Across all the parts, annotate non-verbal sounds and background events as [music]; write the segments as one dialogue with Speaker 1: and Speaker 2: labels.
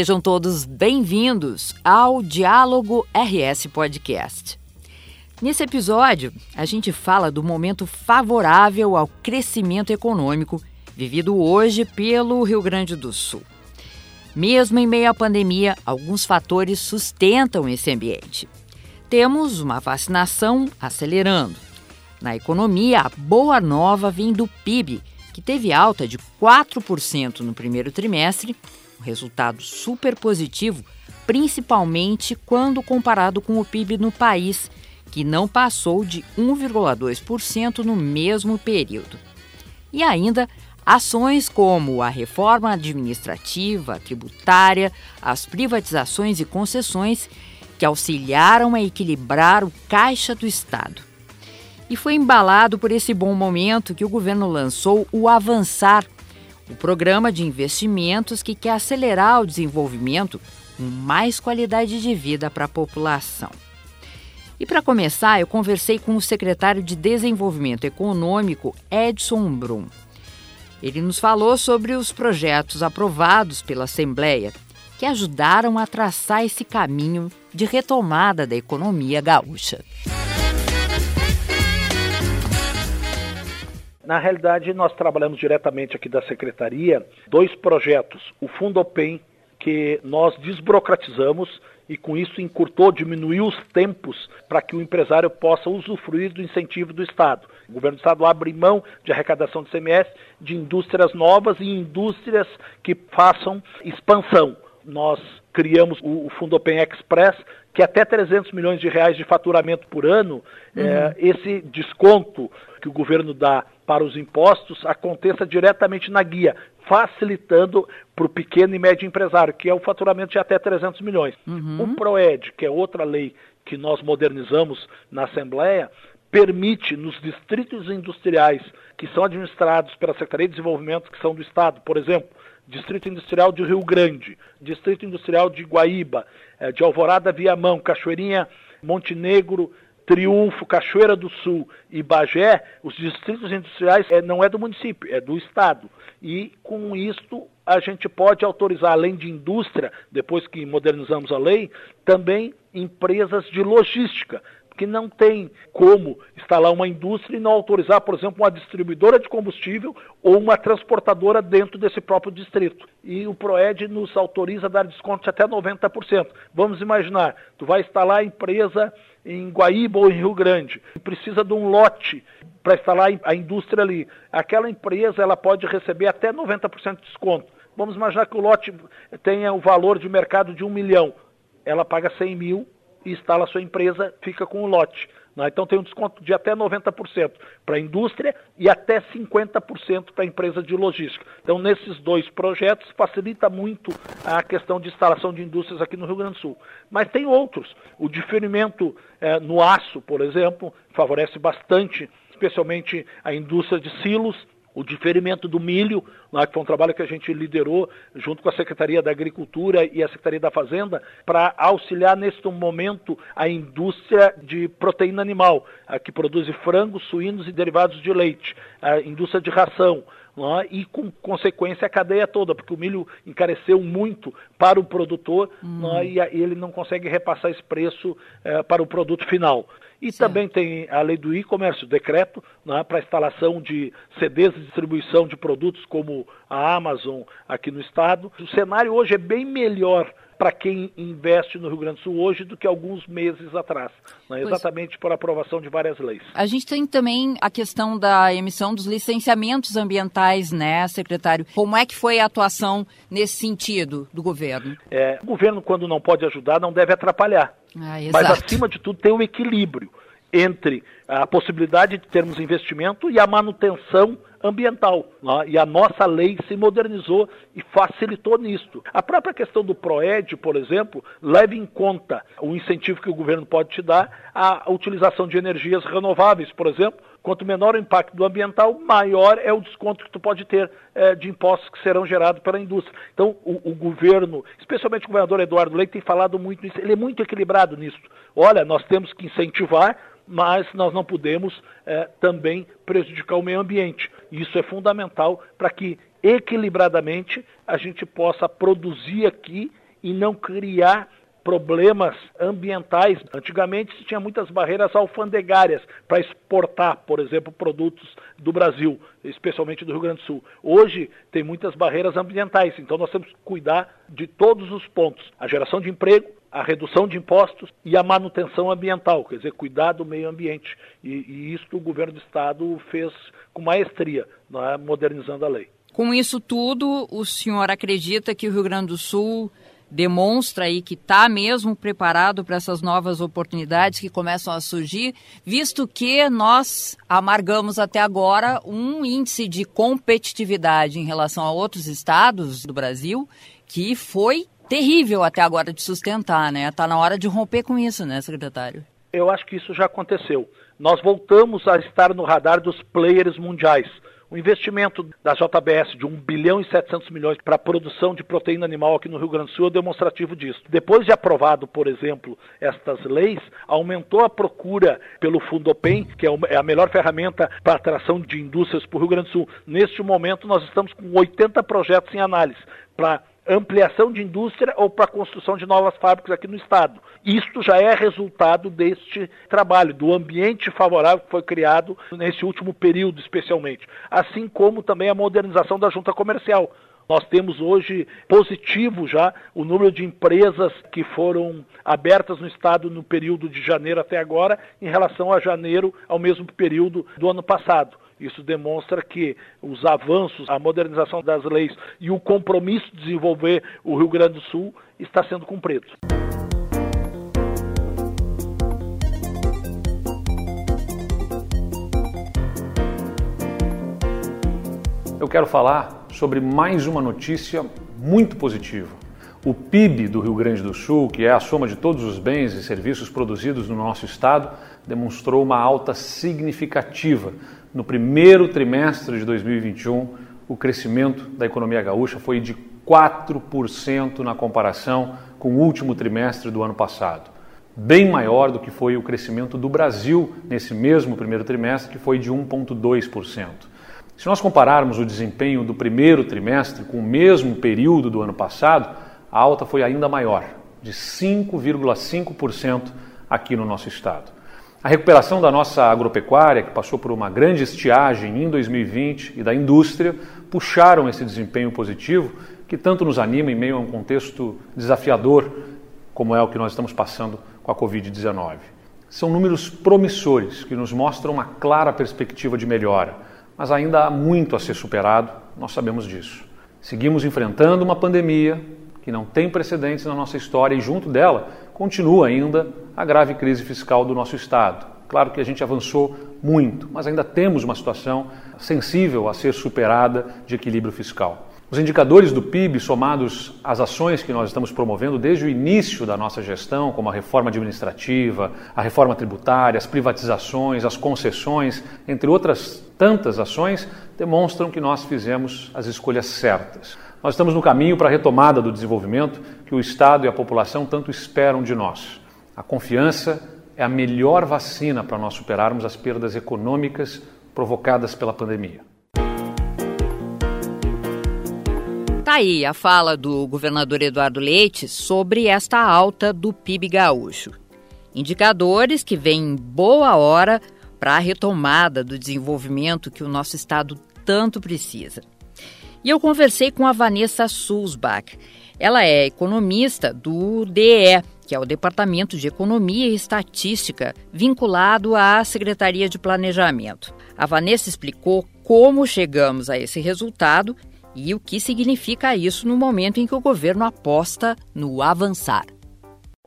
Speaker 1: Sejam todos bem-vindos ao Diálogo RS Podcast. Nesse episódio, a gente fala do momento favorável ao crescimento econômico vivido hoje pelo Rio Grande do Sul. Mesmo em meio à pandemia, alguns fatores sustentam esse ambiente. Temos uma vacinação acelerando. Na economia, a boa nova vem do PIB, que teve alta de 4% no primeiro trimestre, um resultado super positivo, principalmente quando comparado com o PIB no país, que não passou de 1,2% no mesmo período. E ainda ações como a reforma administrativa, tributária, as privatizações e concessões que auxiliaram a equilibrar o caixa do Estado. E foi embalado por esse bom momento que o governo lançou o Avançar, o programa de investimentos que quer acelerar o desenvolvimento com mais qualidade de vida para a população. E para começar, eu conversei com o secretário de Desenvolvimento Econômico, Edson Brum. Ele nos falou sobre os projetos aprovados pela Assembleia que ajudaram a traçar esse caminho de retomada da economia gaúcha.
Speaker 2: Na realidade, nós trabalhamos diretamente aqui da Secretaria dois projetos. O Fundo Open, que nós desburocratizamos e com isso encurtou, diminuiu os tempos para que o empresário possa usufruir do incentivo do Estado. O governo do Estado abre mão de arrecadação de CMS de indústrias novas e indústrias que façam expansão. Nós criamos o, Fundo Open Express, que até 300 milhões de reais de faturamento por ano, uhum. é, esse desconto que o governo dá para os impostos aconteça diretamente na guia, facilitando para o pequeno e médio empresário, que é o faturamento de até 300 milhões. Uhum. O PROED, que é outra lei que nós modernizamos na Assembleia, permite nos distritos industriais que são administrados pela Secretaria de Desenvolvimento, que são do Estado, por exemplo, Distrito Industrial de Rio Grande, Distrito Industrial de Guaíba, eh, de Alvorada Viamão, Cachoeirinha, Montenegro, Triunfo, Cachoeira do Sul e Bagé, os distritos industriais é, não é do município, é do Estado. E com isto a gente pode autorizar, além de indústria, depois que modernizamos a lei, também empresas de logística, que não tem como instalar uma indústria e não autorizar, por exemplo, uma distribuidora de combustível ou uma transportadora dentro desse próprio distrito. E o PROED nos autoriza a dar desconto de até 90%. Vamos imaginar, tu vai instalar a empresa em Guaíba ou em Rio Grande, precisa de um lote para instalar a indústria ali. Aquela empresa ela pode receber até 90% de desconto. Vamos imaginar que o lote tenha o valor de mercado de um milhão. Ela paga 100 mil e instala a sua empresa, fica com o lote. Né? Então tem um desconto de até 90% para a indústria e até 50% para a empresa de logística. Então, nesses dois projetos, facilita muito a questão de instalação de indústrias aqui no Rio Grande do Sul. Mas tem outros. O diferimento eh, no aço, por exemplo, favorece bastante, especialmente a indústria de silos o diferimento do milho, né, que foi um trabalho que a gente liderou junto com a Secretaria da Agricultura e a Secretaria da Fazenda, para auxiliar neste momento a indústria de proteína animal, que produz frangos, suínos e derivados de leite, a indústria de ração. Né, e com consequência a cadeia toda, porque o milho encareceu muito para o produtor hum. né, e, ele não consegue repassar esse preço eh, para o produto final. E certo. também tem a lei do e-commerce, o decreto, né, para instalação de CDs de distribuição de produtos como a Amazon aqui no estado. O cenário hoje é bem melhor para quem investe no Rio Grande do Sul hoje do que alguns meses atrás, né? exatamente por aprovação de várias leis.
Speaker 1: A gente tem também a questão da emissão dos licenciamentos ambientais, né, secretário? Como é que foi a atuação nesse sentido do governo?
Speaker 2: É, o governo, quando não pode ajudar, não deve atrapalhar. Ah, Mas, acima de tudo, tem um equilíbrio entre a possibilidade de termos investimento e a manutenção ambiental. Né? E a nossa lei se modernizou e facilitou nisto. A própria questão do PROED, por exemplo, leva em conta o incentivo que o governo pode te dar à utilização de energias renováveis, por exemplo. Quanto menor o impacto do ambiental, maior é o desconto que tu pode ter é, de impostos que serão gerados pela indústria. Então, o, o, governo, especialmente o governador Eduardo Leite, tem falado muito nisso. Ele é muito equilibrado nisso. Olha, nós temos que incentivar mas nós não podemos é, também prejudicar o meio ambiente. Isso é fundamental para que equilibradamente a gente possa produzir aqui e não criar problemas ambientais. Antigamente se tinha muitas barreiras alfandegárias para exportar, por exemplo, produtos do Brasil, especialmente do Rio Grande do Sul. Hoje tem muitas barreiras ambientais, então nós temos que cuidar de todos os pontos: a geração de emprego, a redução de impostos e a manutenção ambiental, quer dizer, cuidar do meio ambiente. E, e isso o governo do estado fez com maestria, é? modernizando a lei.
Speaker 1: Com isso tudo, o senhor acredita que o Rio Grande do Sul demonstra aí que está mesmo preparado para essas novas oportunidades que começam a surgir, visto que nós amargamos até agora um índice de competitividade em relação a outros estados do Brasil que foi terrível até agora de sustentar, né? Está na hora de romper com isso, né, secretário?
Speaker 2: Eu acho que isso já aconteceu. Nós voltamos a estar no radar dos players mundiais. O investimento da JBS de 1 bilhão e 700 milhões para a produção de proteína animal aqui no Rio Grande do Sul é demonstrativo disso. Depois de aprovado, por exemplo, estas leis, aumentou a procura pelo Fundopem, que é, é a melhor ferramenta para atração de indústrias para o Rio Grande do Sul. Neste momento, nós estamos com 80 projetos em análise para ampliação de indústria ou para a construção de novas fábricas aqui no estado. Isto já é resultado deste trabalho, do ambiente favorável que foi criado nesse último período, especialmente. Assim como também a modernização da junta comercial. Nós temos hoje positivo já o número de empresas que foram abertas no estado no período de janeiro até agora, em relação a janeiro, ao mesmo período do ano passado. Isso demonstra que os avanços, a modernização das leis e o compromisso de desenvolver o Rio Grande do Sul está sendo cumprido.
Speaker 3: Eu quero falar sobre mais uma notícia muito positiva. O PIB do Rio Grande do Sul, que é a soma de todos os bens e serviços produzidos no nosso estado, demonstrou uma alta significativa no primeiro trimestre de 2021, o crescimento da economia gaúcha foi de 4% na comparação com o último trimestre do ano passado. Bem maior do que foi o crescimento do Brasil nesse mesmo primeiro trimestre, que foi de 1,2%. Se nós compararmos o desempenho do primeiro trimestre com o mesmo período do ano passado, a alta foi ainda maior, de 5,5% aqui no nosso estado. A recuperação da nossa agropecuária, que passou por uma grande estiagem em 2020, e da indústria, puxaram esse desempenho positivo que tanto nos anima em meio a um contexto desafiador como é o que nós estamos passando com a Covid-19. São números promissores que nos mostram uma clara perspectiva de melhora, mas ainda há muito a ser superado, nós sabemos disso. Seguimos enfrentando uma pandemia que não tem precedentes na nossa história e, junto dela, continua ainda a grave crise fiscal do nosso Estado. Claro que a gente avançou muito, mas ainda temos uma situação sensível a ser superada de equilíbrio fiscal. Os indicadores do PIB, somados às ações que nós estamos promovendo desde o início da nossa gestão, como a reforma administrativa, a reforma tributária, as privatizações, as concessões, entre outras tantas ações, demonstram que nós fizemos as escolhas certas. Nós estamos no caminho para a retomada do desenvolvimento que o Estado e a população tanto esperam de nós. A confiança é a melhor vacina para nós superarmos as perdas econômicas provocadas pela pandemia.
Speaker 1: Está aí a fala do governador Eduardo Leite sobre esta alta do PIB gaúcho. Indicadores que vêm em boa hora para a retomada do desenvolvimento que o nosso estado tanto precisa. E eu conversei com a Vanessa Sulzbach. Ela é economista do DE, que é o Departamento de Economia e Estatística, vinculado à Secretaria de Planejamento. A Vanessa explicou como chegamos a esse resultado e o que significa isso no momento em que o governo aposta no avançar.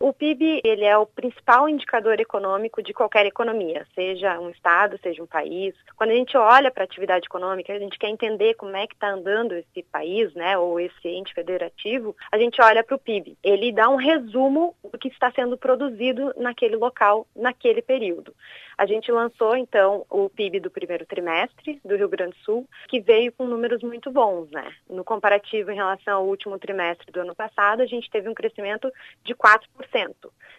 Speaker 4: O PIB ele é o principal indicador econômico de qualquer economia, seja um estado, seja um país. Quando a gente olha para a atividade econômica, a gente quer entender como é que está andando esse país, né, ou esse ente federativo, a gente olha para o PIB. Ele dá um resumo do que está sendo produzido naquele local, naquele período. A gente lançou, então, o PIB do primeiro trimestre do Rio Grande do Sul, que veio com números muito bons, né? No comparativo em relação ao último trimestre do ano passado, a gente teve um crescimento de 4%.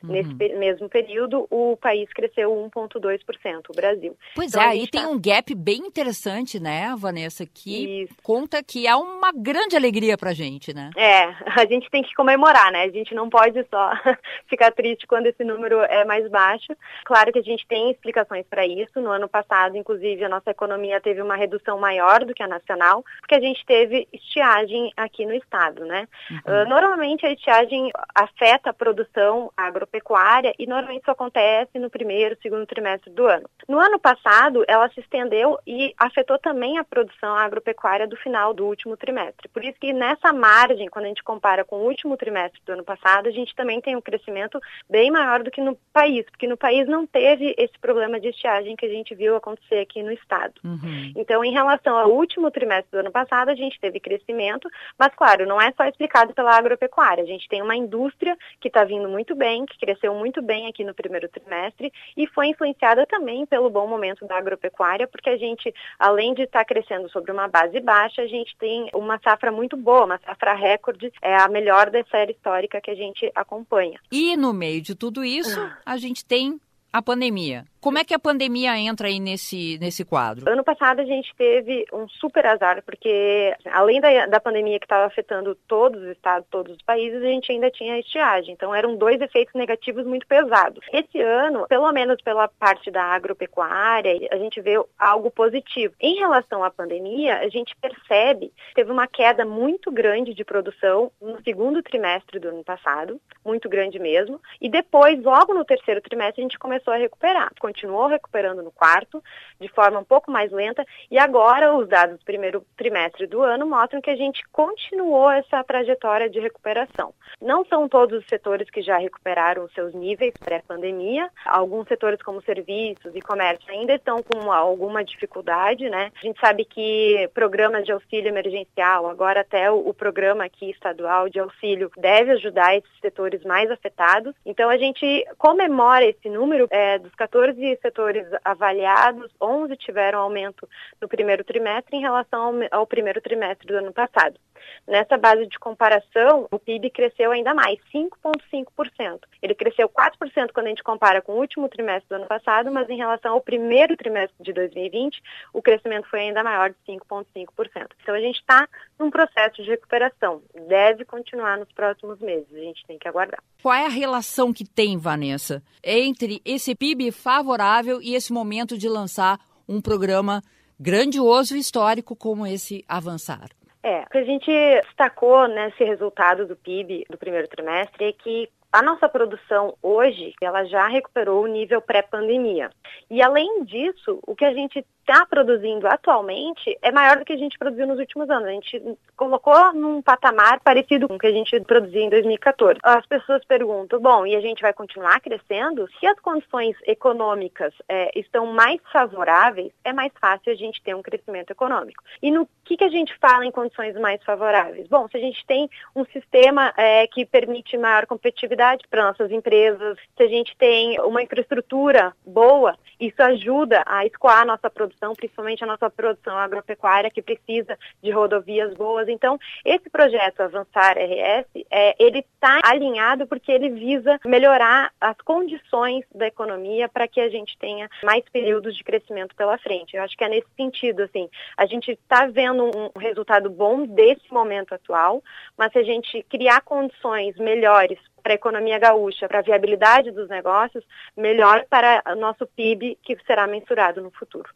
Speaker 4: Uhum. Nesse mesmo período, o país cresceu 1,2%, o Brasil.
Speaker 1: Pois então, é, aí tem tá... um gap bem interessante, né, Vanessa, que Isso. conta que é uma grande alegria para a gente, né?
Speaker 4: É, a gente tem que comemorar, né? A gente não pode só [laughs] ficar triste quando esse número é mais baixo. Claro que a gente tem explicações para isso. No ano passado, inclusive, a nossa economia teve uma redução maior do que a nacional, porque a gente teve estiagem aqui no estado, né? Uhum. Uh, normalmente a estiagem afeta a produção agropecuária agropecuária e normalmente isso acontece no primeiro, segundo trimestre do ano. No ano passado, ela se estendeu e afetou também a produção agropecuária do final do último trimestre. Por isso que nessa margem, quando a gente compara com o último trimestre do ano passado, a gente também tem um crescimento bem maior do que no país, porque no país não teve esse problema de estiagem que a gente viu acontecer aqui no estado. Uhum. Então, em relação ao último trimestre do ano passado, a gente teve crescimento, mas claro, não é só explicado pela agropecuária. A gente tem uma indústria que está vindo muito bem, que cresceu muito bem aqui no primeiro trimestre e foi influenciada também pelo bom momento da agropecuária, porque a gente, além de estar crescendo sobre uma base baixa, a gente tem uma safra muito boa, uma safra recorde, é a melhor da série histórica que a gente acompanha.
Speaker 1: E no meio de tudo isso, a gente tem a pandemia. Como é que a pandemia entra aí nesse, nesse quadro?
Speaker 4: Ano passado a gente teve um super azar, porque além da, da pandemia que estava afetando todos os estados, todos os países, a gente ainda tinha estiagem. Então eram dois efeitos negativos muito pesados. Esse ano, pelo menos pela parte da agropecuária, a gente vê algo positivo. Em relação à pandemia, a gente percebe que teve uma queda muito grande de produção no segundo trimestre do ano passado, muito grande mesmo, e depois, logo no terceiro trimestre, a gente começou a recuperar continuou recuperando no quarto, de forma um pouco mais lenta, e agora os dados do primeiro trimestre do ano mostram que a gente continuou essa trajetória de recuperação. Não são todos os setores que já recuperaram seus níveis pré-pandemia, alguns setores como serviços e comércio ainda estão com alguma dificuldade, né? A gente sabe que programas de auxílio emergencial, agora até o, programa aqui estadual de auxílio deve ajudar esses setores mais afetados. Então a gente comemora esse número é, dos 14 setores avaliados, 11 tiveram aumento no primeiro trimestre em relação ao, ao primeiro trimestre do ano passado. Nessa base de comparação, o PIB cresceu ainda mais, 5,5%. Ele cresceu 4% quando a gente compara com o último trimestre do ano passado, mas em relação ao primeiro trimestre de 2020, o crescimento foi ainda maior de 5,5%. Então a gente está num processo de recuperação. Deve continuar nos próximos meses, a gente tem que aguardar.
Speaker 1: Qual é a relação que tem, Vanessa, entre esse PIB favorável e esse momento de lançar um programa grandioso e histórico como esse Avançar?
Speaker 4: É, o que a gente destacou nesse resultado do PIB do primeiro trimestre é que a nossa produção hoje, ela já recuperou o nível pré-pandemia. E além disso, o que a gente está produzindo atualmente é maior do que a gente produziu nos últimos anos. A gente colocou num patamar parecido com o que a gente produzia em 2014. As pessoas perguntam, bom, e a gente vai continuar crescendo? Se as condições econômicas é, estão mais favoráveis, é mais fácil a gente ter um crescimento econômico. E no que, que a gente fala em condições mais favoráveis? Bom, se a gente tem um sistema é, que permite maior competitividade para nossas empresas, se a gente tem uma infraestrutura boa, isso ajuda a escoar a nossa produção, principalmente a nossa produção agropecuária, que precisa de rodovias boas. Então, esse projeto Avançar RS, é, ele está alinhado porque ele visa melhorar as condições da economia para que a gente tenha mais períodos de crescimento pela frente. Eu acho que é nesse sentido, assim, a gente está vendo um resultado bom desse momento atual, mas se a gente criar condições melhores para a economia gaúcha, para a viabilidade dos negócios, melhor para o nosso PIB, que será mensurado no futuro.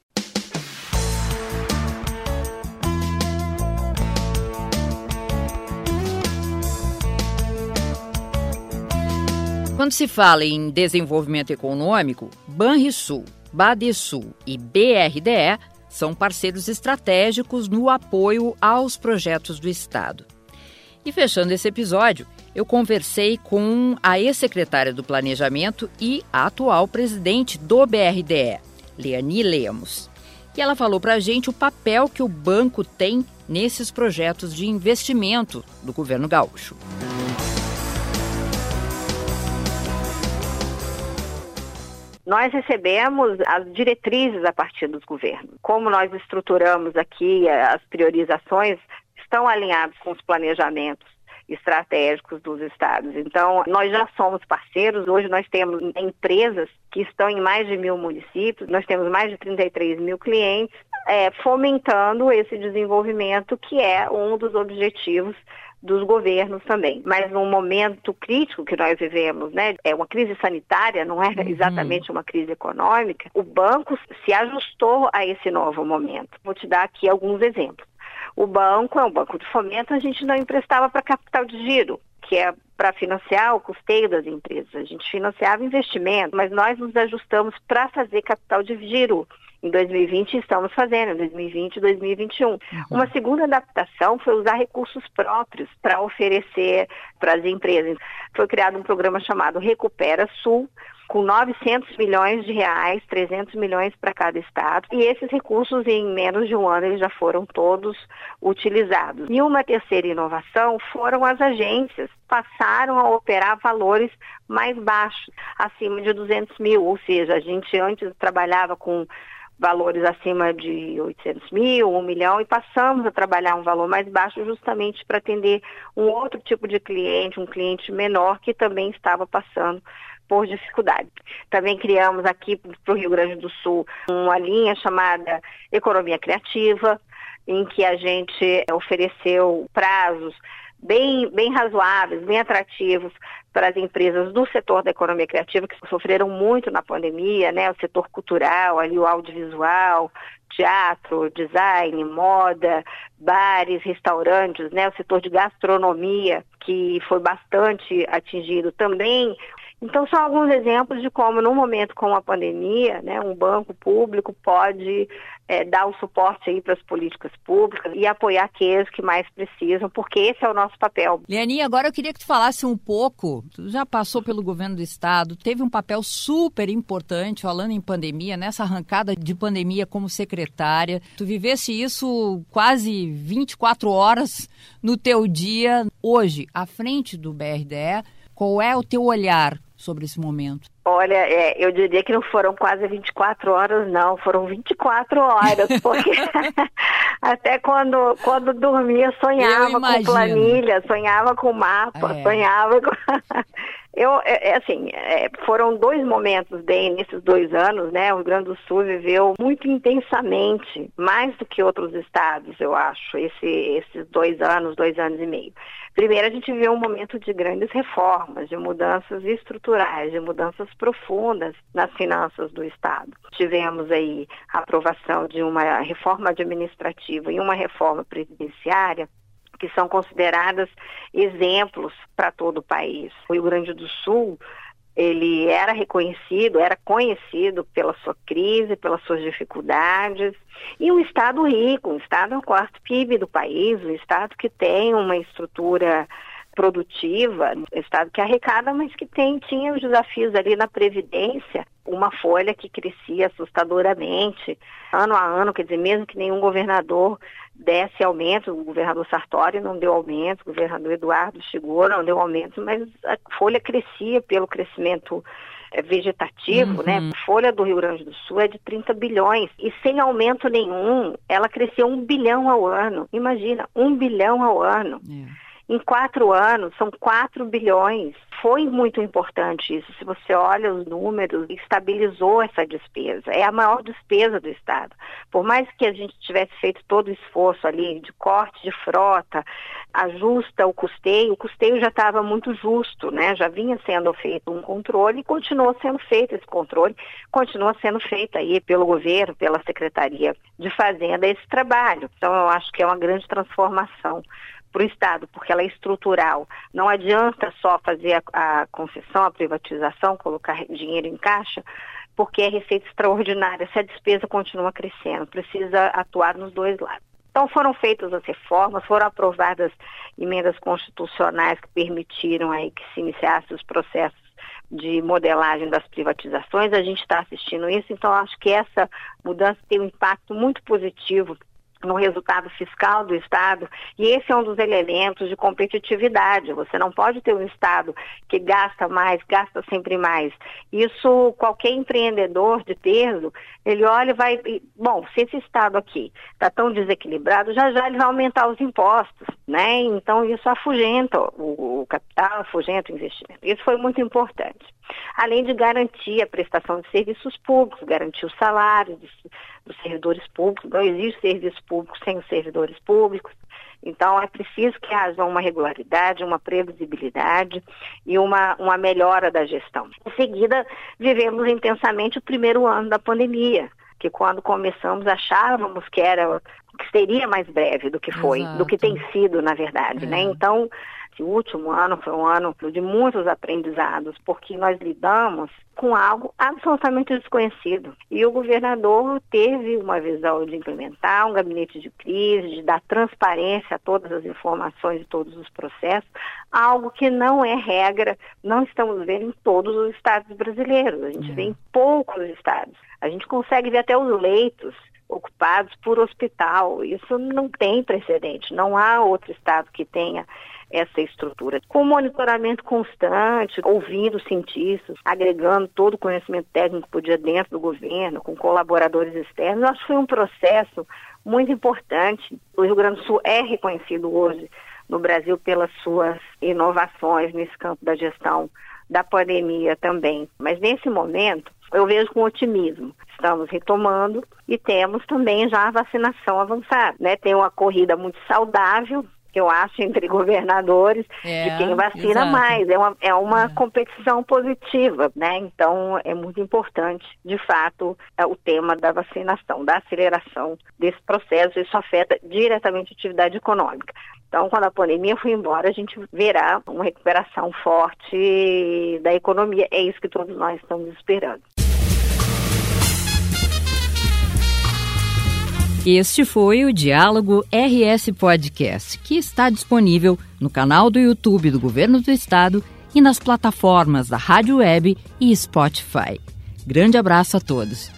Speaker 1: Quando se fala em desenvolvimento econômico, Banrisul, Badesul e BRDE são parceiros estratégicos no apoio aos projetos do Estado. E fechando esse episódio, eu conversei com a ex-secretária do Planejamento e a atual presidente do BRDE, Leani Lemos. E ela falou para a gente o papel que o banco tem nesses projetos de investimento do governo gaúcho.
Speaker 5: Nós recebemos as diretrizes a partir dos governos. Como nós estruturamos aqui as priorizações, estão alinhados com os planejamentos estratégicos dos estados. Então, nós já somos parceiros, hoje nós temos empresas que estão em mais de mil municípios, nós temos mais de 33 mil clientes, é, fomentando esse desenvolvimento que é um dos objetivos dos governos também. Mas num momento crítico que nós vivemos, né, é uma crise sanitária, não é uhum. exatamente uma crise econômica, o banco se ajustou a esse novo momento. Vou te dar aqui alguns exemplos. O banco é um banco de fomento, a gente não emprestava para capital de giro, que é para financiar o custeio das empresas. A gente financiava investimento, mas nós nos ajustamos para fazer capital de giro. Em 2020 estamos fazendo, em 2020 e 2021. Uhum. Uma segunda adaptação foi usar recursos próprios para oferecer para as empresas. Foi criado um programa chamado Recupera Sul, com 900 milhões de reais, 300 milhões para cada estado. E esses recursos, em menos de um ano, eles já foram todos utilizados. E uma terceira inovação foram as agências. Passaram a operar valores mais baixos, acima de 200 mil. Ou seja, a gente antes trabalhava com valores acima de 800 mil, 1 milhão, e passamos a trabalhar um valor mais baixo justamente para atender um outro tipo de cliente, um cliente menor que também estava passando por dificuldade. Também criamos aqui para o Rio Grande do Sul uma linha chamada Economia Criativa, em que a gente ofereceu prazos bem, bem razoáveis, bem atrativos para as empresas do setor da economia criativa que sofreram muito na pandemia, né? O setor cultural, ali o audiovisual, teatro, design, moda, bares, restaurantes, né? O setor de gastronomia que foi bastante atingido também então, são alguns exemplos de como, num momento como a pandemia, né, um banco público pode é, dar o suporte para as políticas públicas e apoiar aqueles que mais precisam, porque esse é o nosso papel.
Speaker 1: Leaninha, agora eu queria que tu falasse um pouco, tu já passou pelo governo do estado, teve um papel super importante, falando em pandemia, nessa arrancada de pandemia como secretária, tu vivesse isso quase 24 horas no teu dia, hoje, à frente do BRDE, qual é o teu olhar sobre esse momento?
Speaker 5: Olha, é, eu diria que não foram quase 24 horas, não, foram 24 horas, [laughs] porque [laughs] até quando, quando dormia sonhava com planilha, sonhava com mapa, é. sonhava com. [laughs] Eu, é, é, assim, é, foram dois momentos bem nesses dois anos, né? O Rio Grande do Sul viveu muito intensamente, mais do que outros estados, eu acho, esse, esses dois anos, dois anos e meio. Primeiro, a gente viveu um momento de grandes reformas, de mudanças estruturais, de mudanças profundas nas finanças do Estado. Tivemos aí a aprovação de uma reforma administrativa e uma reforma presidenciária que são consideradas exemplos para todo o país. O Rio Grande do Sul ele era reconhecido, era conhecido pela sua crise, pelas suas dificuldades, e um Estado rico, um Estado é o quarto PIB do país, um Estado que tem uma estrutura produtiva, um Estado que arrecada, mas que tem, tinha os desafios ali na Previdência, uma folha que crescia assustadoramente, ano a ano, quer dizer, mesmo que nenhum governador desse aumento, o governador Sartori não deu aumento, o governador Eduardo chegou, não deu aumento, mas a folha crescia pelo crescimento eh, vegetativo, né? uhum. né? A folha do Rio Grande do Sul é de 30 bilhões e sem aumento nenhum, ela cresceu um bilhão ao ano. Imagina, um bilhão ao ano. É. Em quatro anos, são 4 bilhões. Foi muito importante isso. Se você olha os números, estabilizou essa despesa. É a maior despesa do Estado. Por mais que a gente tivesse feito todo o esforço ali de corte de frota, ajusta o custeio, o custeio já estava muito justo, né? Já vinha sendo feito um controle e continuou sendo feito esse controle, continua sendo feito aí pelo governo, pela Secretaria de Fazenda esse trabalho. Então eu acho que é uma grande transformação para o Estado, porque ela é estrutural. Não adianta só fazer a, a concessão, a privatização, colocar dinheiro em caixa, porque é receita extraordinária. Se a despesa continua crescendo, precisa atuar nos dois lados. Então foram feitas as reformas, foram aprovadas emendas constitucionais que permitiram aí que se iniciassem os processos de modelagem das privatizações. A gente está assistindo isso, então acho que essa mudança tem um impacto muito positivo no resultado fiscal do Estado, e esse é um dos elementos de competitividade. Você não pode ter um Estado que gasta mais, gasta sempre mais. Isso, qualquer empreendedor de peso, ele olha e vai. Bom, se esse Estado aqui está tão desequilibrado, já já ele vai aumentar os impostos, né? Então isso afugenta o, o capital, afugenta o investimento. Isso foi muito importante além de garantir a prestação de serviços públicos, garantir os salários dos, dos servidores públicos. Não existe serviço público sem os servidores públicos. Então, é preciso que haja uma regularidade, uma previsibilidade e uma, uma melhora da gestão. Em seguida, vivemos intensamente o primeiro ano da pandemia, que quando começamos achávamos que era que seria mais breve do que foi, Exato. do que tem sido, na verdade, né? é. né? Então, esse último ano foi um ano de muitos aprendizados, porque nós lidamos com algo absolutamente desconhecido. E o governador teve uma visão de implementar um gabinete de crise, de dar transparência a todas as informações e todos os processos, algo que não é regra, não estamos vendo em todos os estados brasileiros. A gente vê em poucos estados. A gente consegue ver até os leitos ocupados por hospital. Isso não tem precedente. Não há outro estado que tenha essa estrutura. Com monitoramento constante, ouvindo cientistas, agregando todo o conhecimento técnico que podia dentro do governo, com colaboradores externos, acho que foi um processo muito importante. O Rio Grande do Sul é reconhecido hoje no Brasil pelas suas inovações nesse campo da gestão da pandemia também. Mas nesse momento, eu vejo com otimismo. Estamos retomando e temos também já a vacinação avançada. Né? Tem uma corrida muito saudável que eu acho, entre governadores, é, de quem vacina exato. mais. É uma, é uma é. competição positiva, né? Então, é muito importante, de fato, é o tema da vacinação, da aceleração desse processo. Isso afeta diretamente a atividade econômica. Então, quando a pandemia for embora, a gente verá uma recuperação forte da economia. É isso que todos nós estamos esperando.
Speaker 1: Este foi o Diálogo RS Podcast, que está disponível no canal do YouTube do Governo do Estado e nas plataformas da Rádio Web e Spotify. Grande abraço a todos.